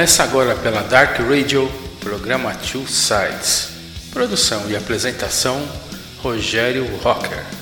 Começa agora pela Dark Radio, programa Two Sides. Produção e apresentação: Rogério Rocker.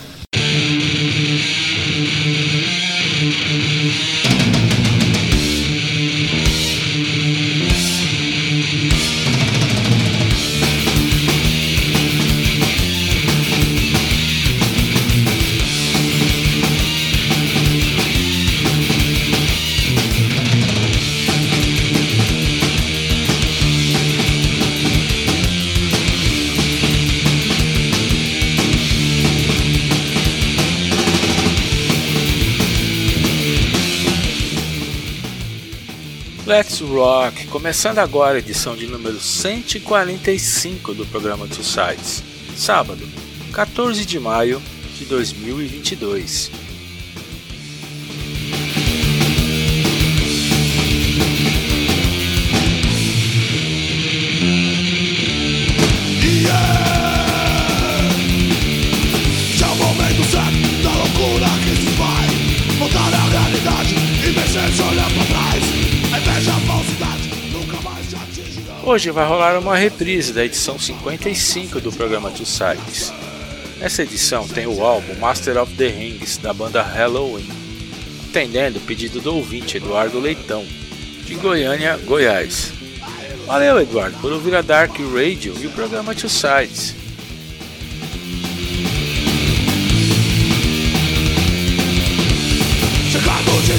Rock, começando agora a edição de número 145 do programa Two Sides, sábado, 14 de maio de 2022. Hoje vai rolar uma reprise da edição 55 do programa Two Sides. Essa edição tem o álbum Master of the Rings da banda Halloween, atendendo o pedido do ouvinte Eduardo Leitão, de Goiânia, Goiás. Valeu, Eduardo, por ouvir a Dark Radio e o programa Two Sides. Chegado de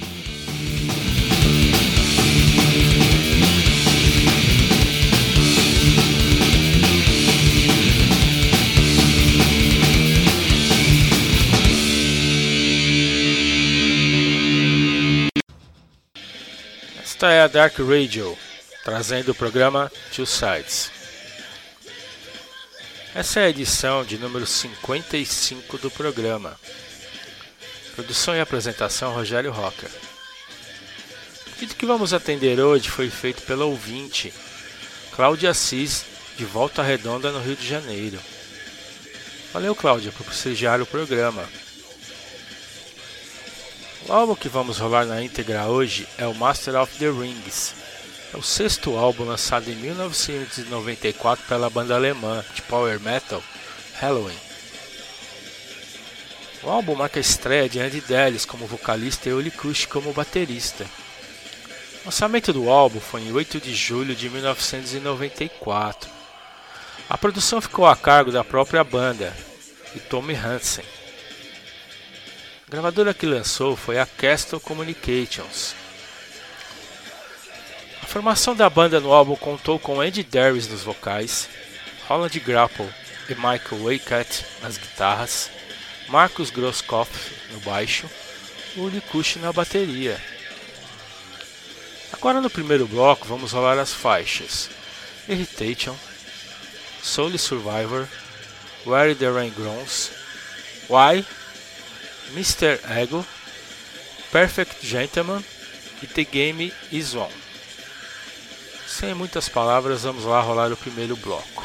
Esta é a Dark Radio, trazendo o programa Two Sides. Essa é a edição de número 55 do programa. Produção e apresentação Rogério Rocker. O pedido que vamos atender hoje foi feito pela ouvinte Cláudia Assis, de Volta Redonda, no Rio de Janeiro. Valeu, Cláudia, por prestigiar o programa. O álbum que vamos rolar na íntegra hoje é o Master of the Rings. É o sexto álbum lançado em 1994 pela banda alemã de power metal Halloween. O álbum marca a estreia de Andy Dallas como vocalista e Oli Kush como baterista. O lançamento do álbum foi em 8 de julho de 1994. A produção ficou a cargo da própria banda e Tommy Hansen. A gravadora que lançou foi a Castle Communications. A formação da banda no álbum contou com Andy Darius nos vocais, Holland Grapple e Michael Waycat nas guitarras, Marcus Grosskopf no baixo e Uli Kush na bateria. Agora no primeiro bloco vamos rolar as faixas Irritation, Soul Survivor, Where the Rain Grows, Why, Mr. Ego, Perfect Gentleman e The Game Is On. Sem muitas palavras, vamos lá rolar o primeiro bloco.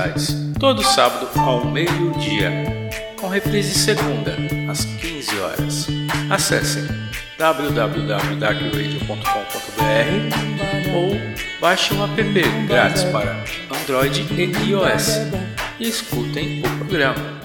T-Sites, todo sábado ao meio-dia, com reprise segunda, às 15 horas. Acessem www.darkradio.com.br ou baixem um app grátis para Android e iOS e escutem o programa.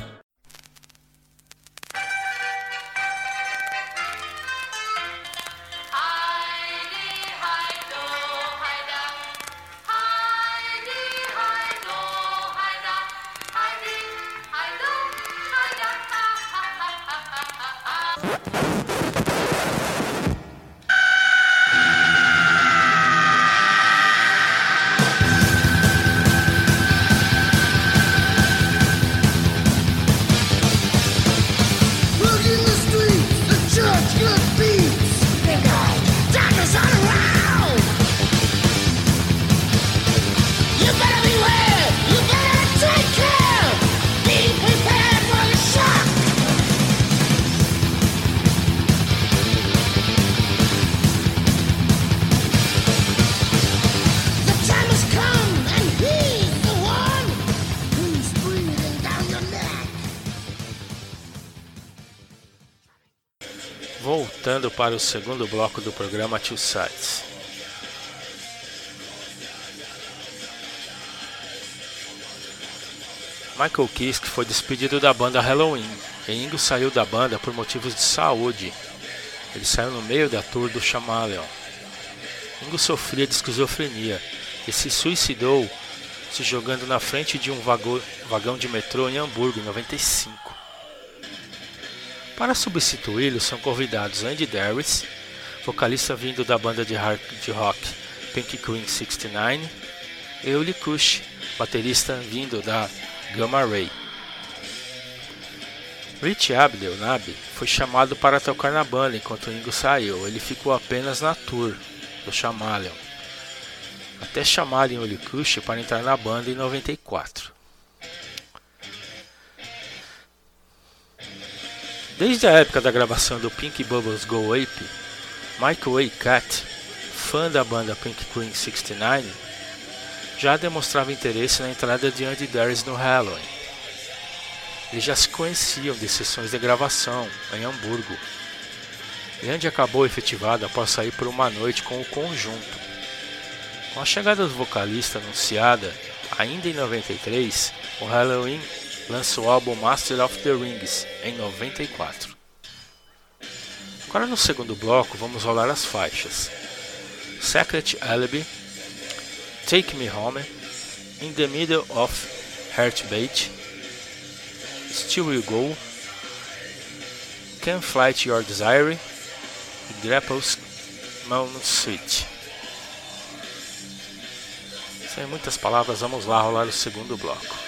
Para o segundo bloco do programa Two Sides. Michael Kiske foi despedido da banda Halloween e Ingo saiu da banda por motivos de saúde. Ele saiu no meio da tour do Chameleon. Ingo sofria de esquizofrenia e se suicidou se jogando na frente de um vagão de metrô em Hamburgo em 95. Para substituí-lo são convidados Andy Darius, vocalista vindo da banda de hard rock Pink Queen 69, e Uli Kush, baterista vindo da Gamma Ray. Rich Abdel Nabi foi chamado para tocar na banda enquanto Ingo saiu, ele ficou apenas na tour do Chameleon, até chamarem Uli Kush para entrar na banda em 94. Desde a época da gravação do Pink Bubbles Go Ape, Michael A. Cat, fã da banda Pink Queen 69, já demonstrava interesse na entrada de Andy Darius no Halloween. Eles já se conheciam de sessões de gravação em Hamburgo. E Andy acabou efetivado após sair por uma noite com o conjunto. Com a chegada do vocalista anunciada ainda em 93, o Halloween lança o álbum Master of the Rings em 94. Agora no segundo bloco vamos rolar as faixas Secret Alibi, Take Me Home, In the Middle of Heartbeat, Still You Go, Can Flight Your Desire e Grapples Moon Switch. Sem muitas palavras, vamos lá rolar o segundo bloco.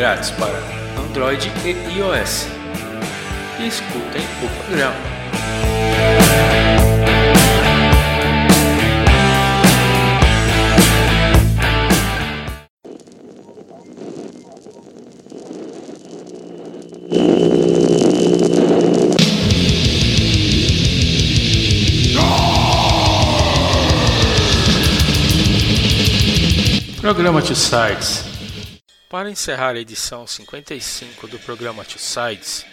Grátis para Android e iOS e escutem o programa. Programa Two Sides. Para encerrar a edição 55 do programa Two Sides,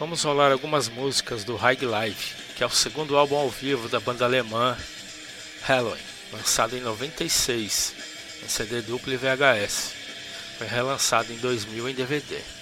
vamos rolar algumas músicas do High Life, que é o segundo álbum ao vivo da banda alemã Halloween, lançado em 96 em CD duplo e VHS. Foi relançado em 2000 em DVD.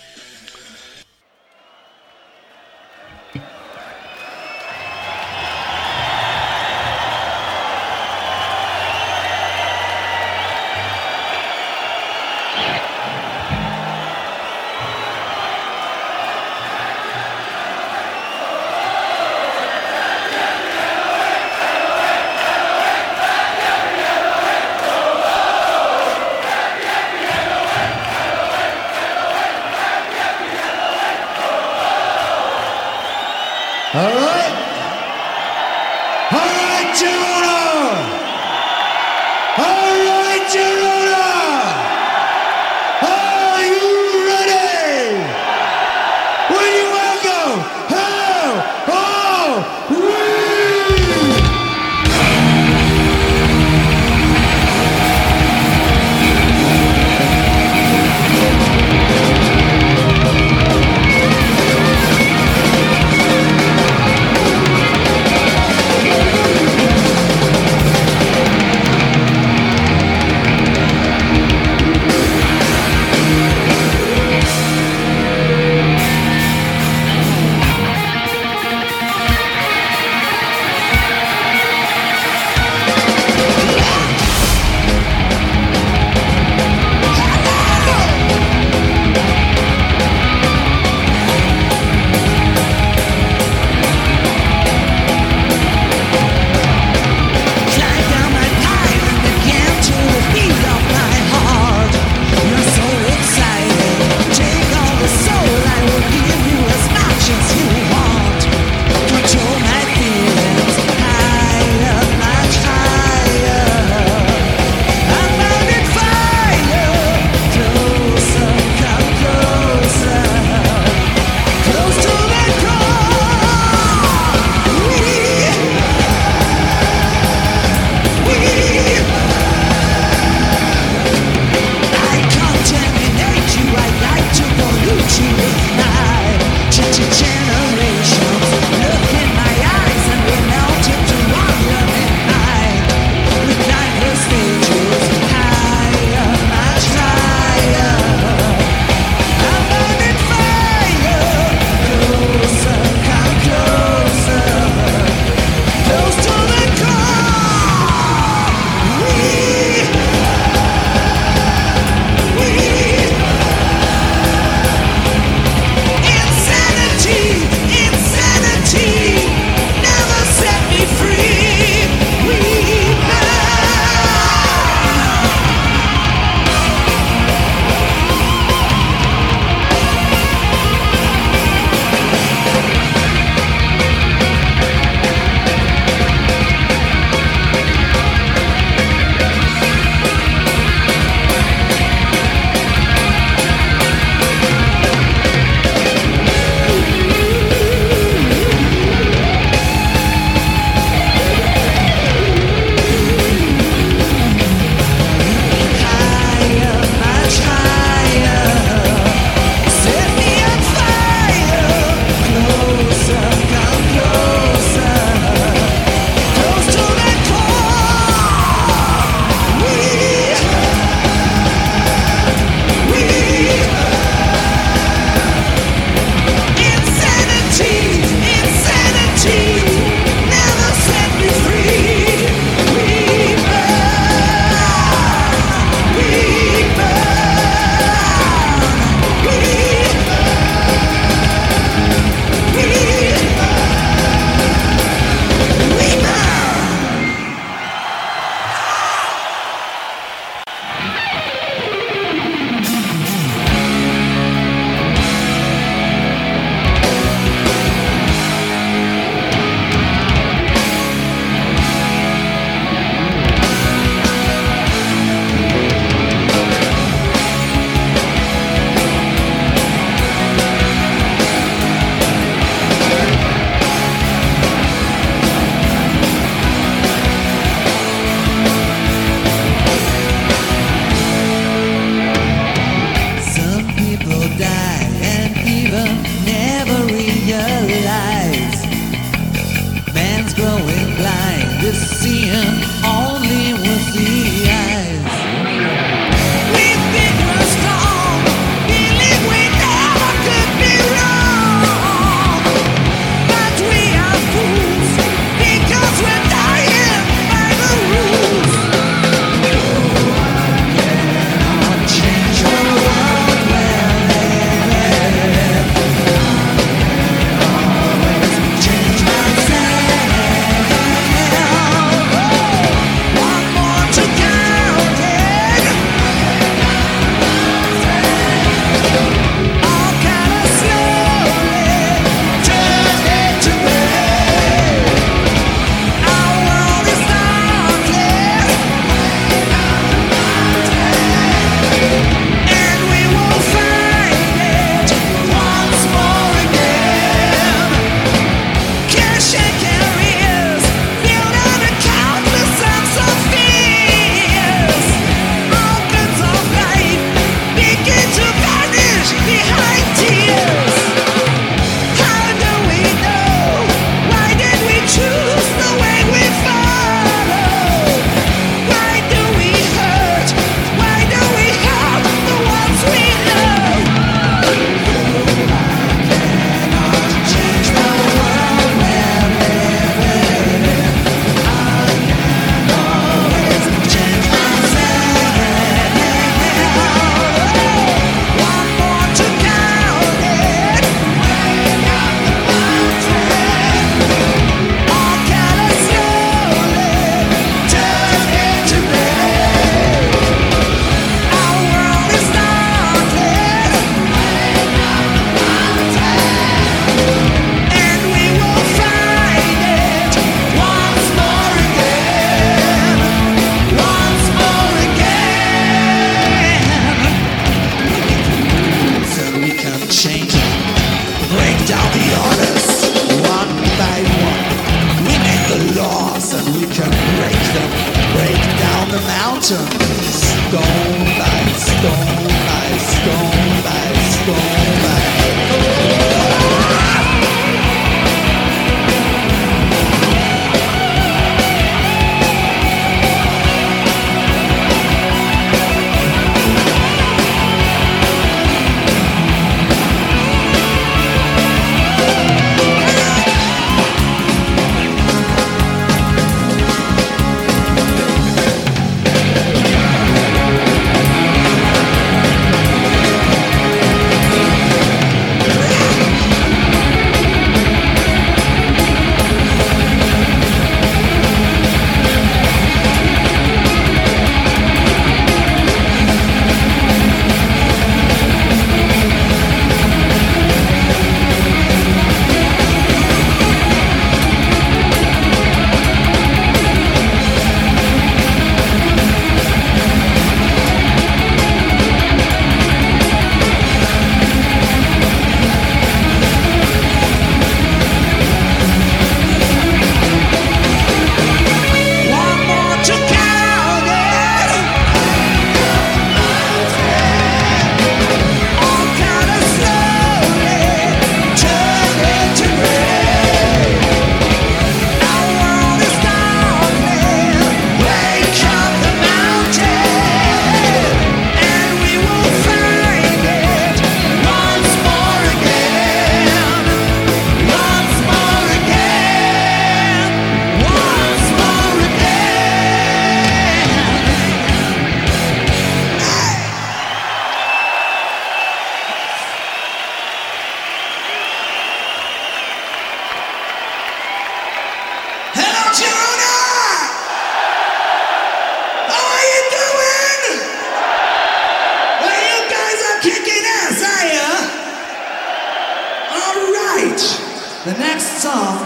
The next song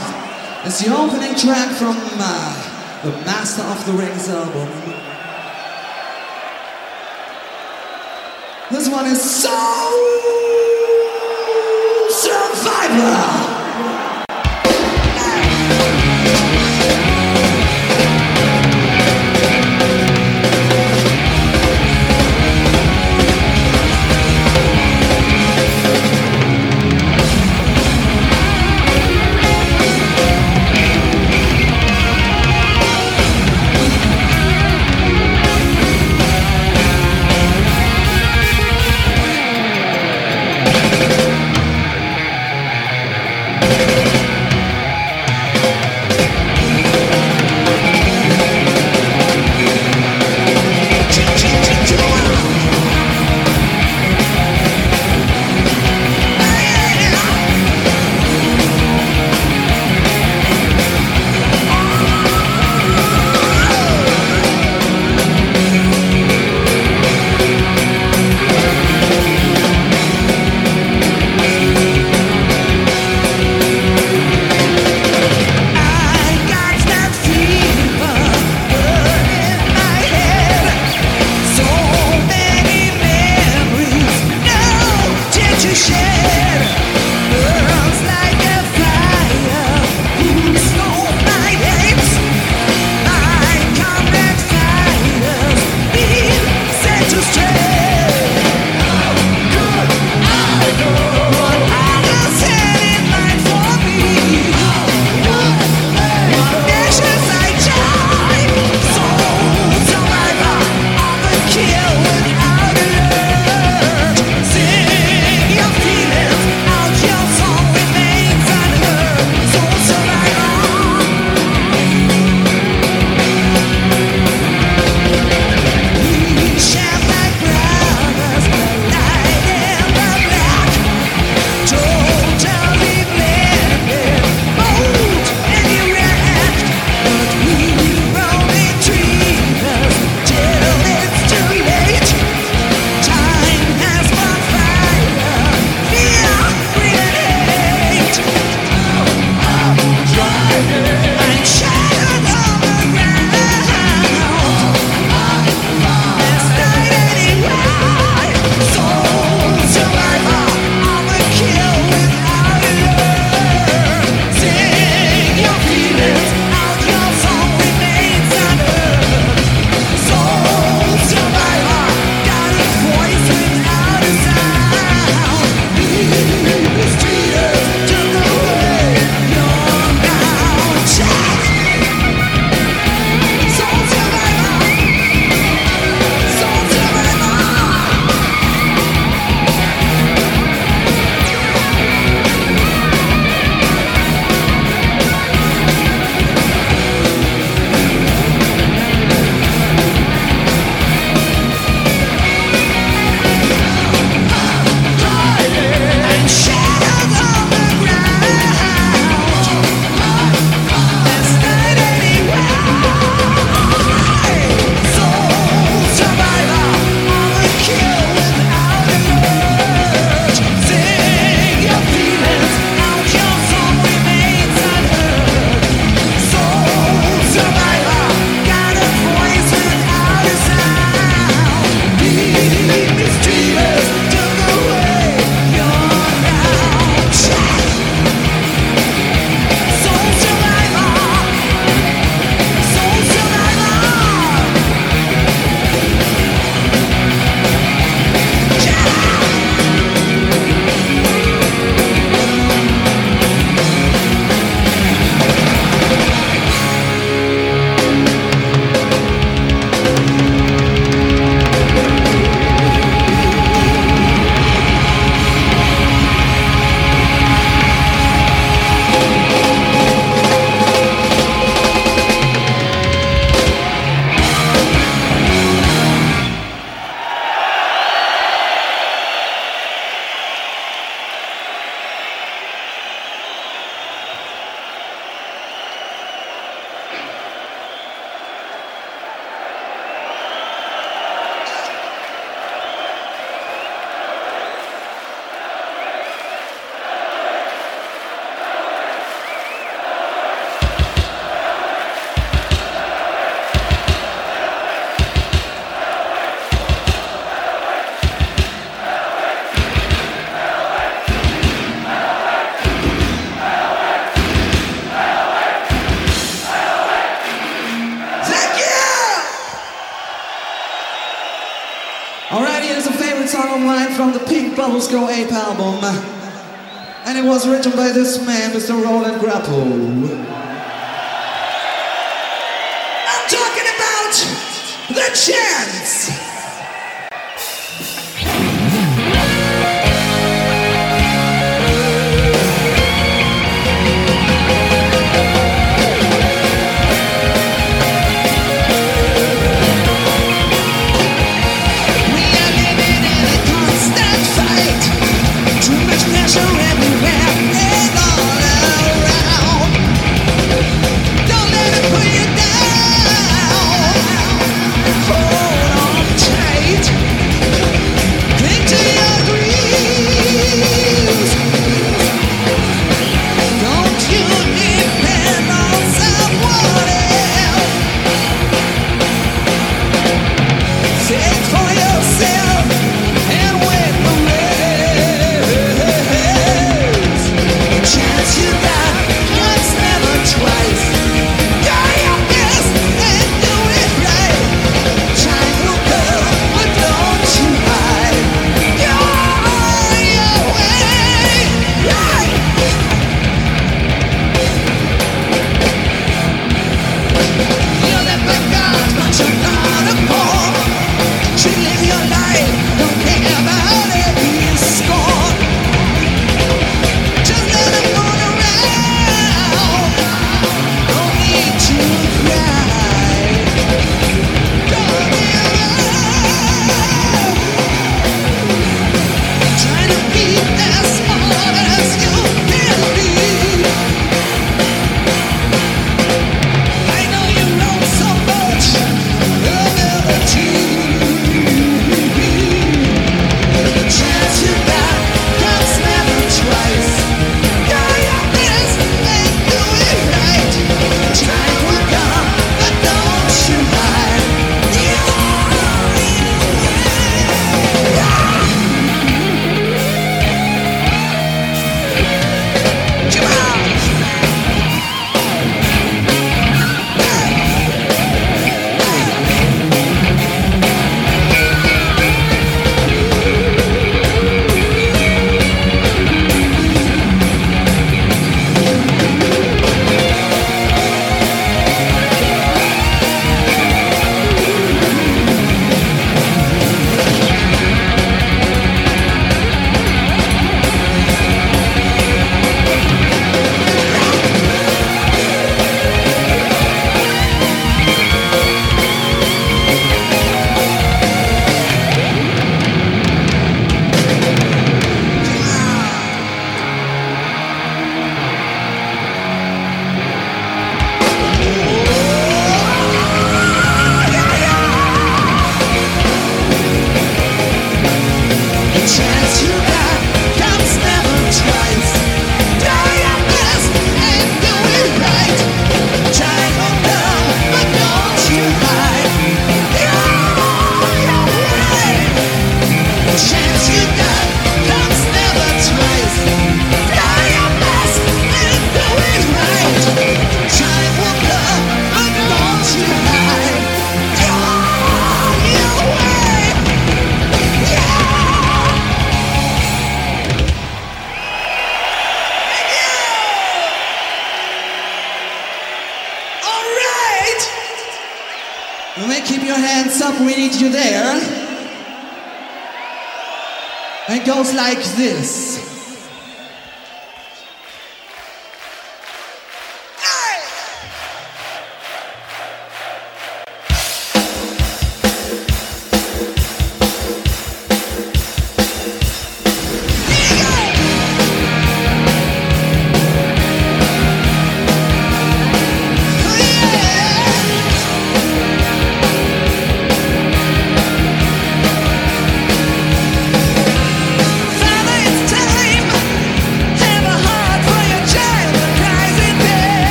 is the opening track from uh, the Master of the Rings album. This one is Soul Survivor!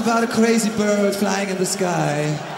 About a crazy bird flying in the sky.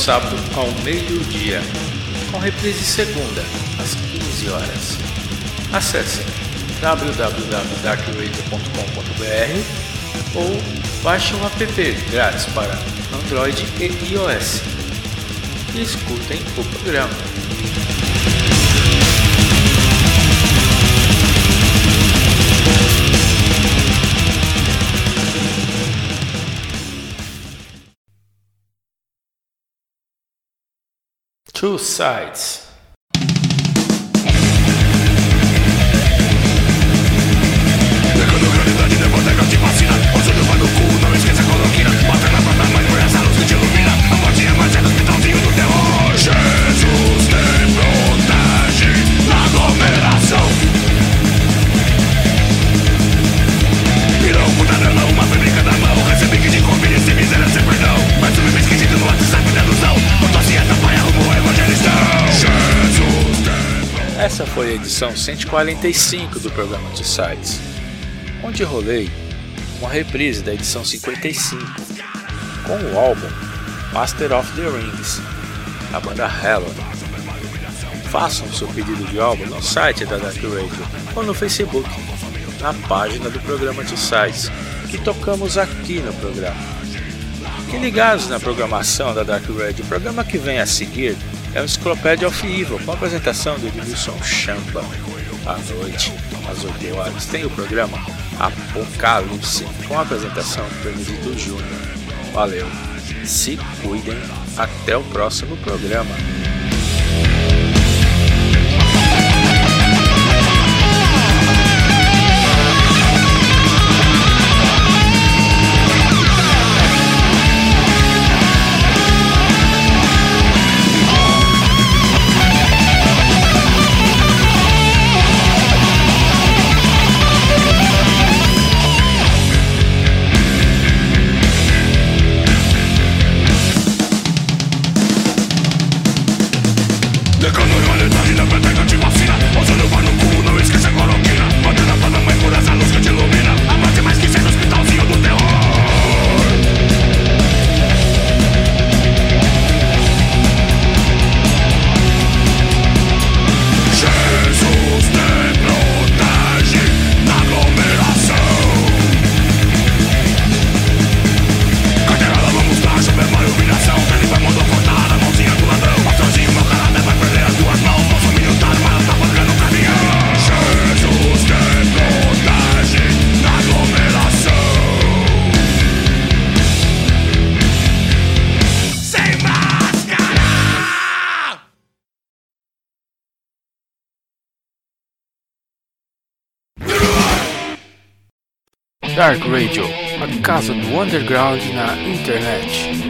Sábado ao meio-dia, com reprise segunda, às 15 horas. Acesse www.darkradio.com.br ou baixe um app grátis para Android e iOS e escutem o programa. Two Sides a edição 145 do programa de sites, onde rolei uma reprise da edição 55 com o álbum Master of the Rings, da banda Hello. Façam seu pedido de álbum no site da Dark Radio ou no Facebook, na página do programa de sites que tocamos aqui no programa. Fiquem ligados na programação da Dark Radio. O programa que vem a seguir é o Enciclopédia of Evil, com a apresentação do Edilson Champa. À noite, às 8 horas, tem o programa Apocalipse, com a apresentação do Benedito Júnior. Valeu, se cuidem, até o próximo programa. Dark Radio, a casa do underground na internet.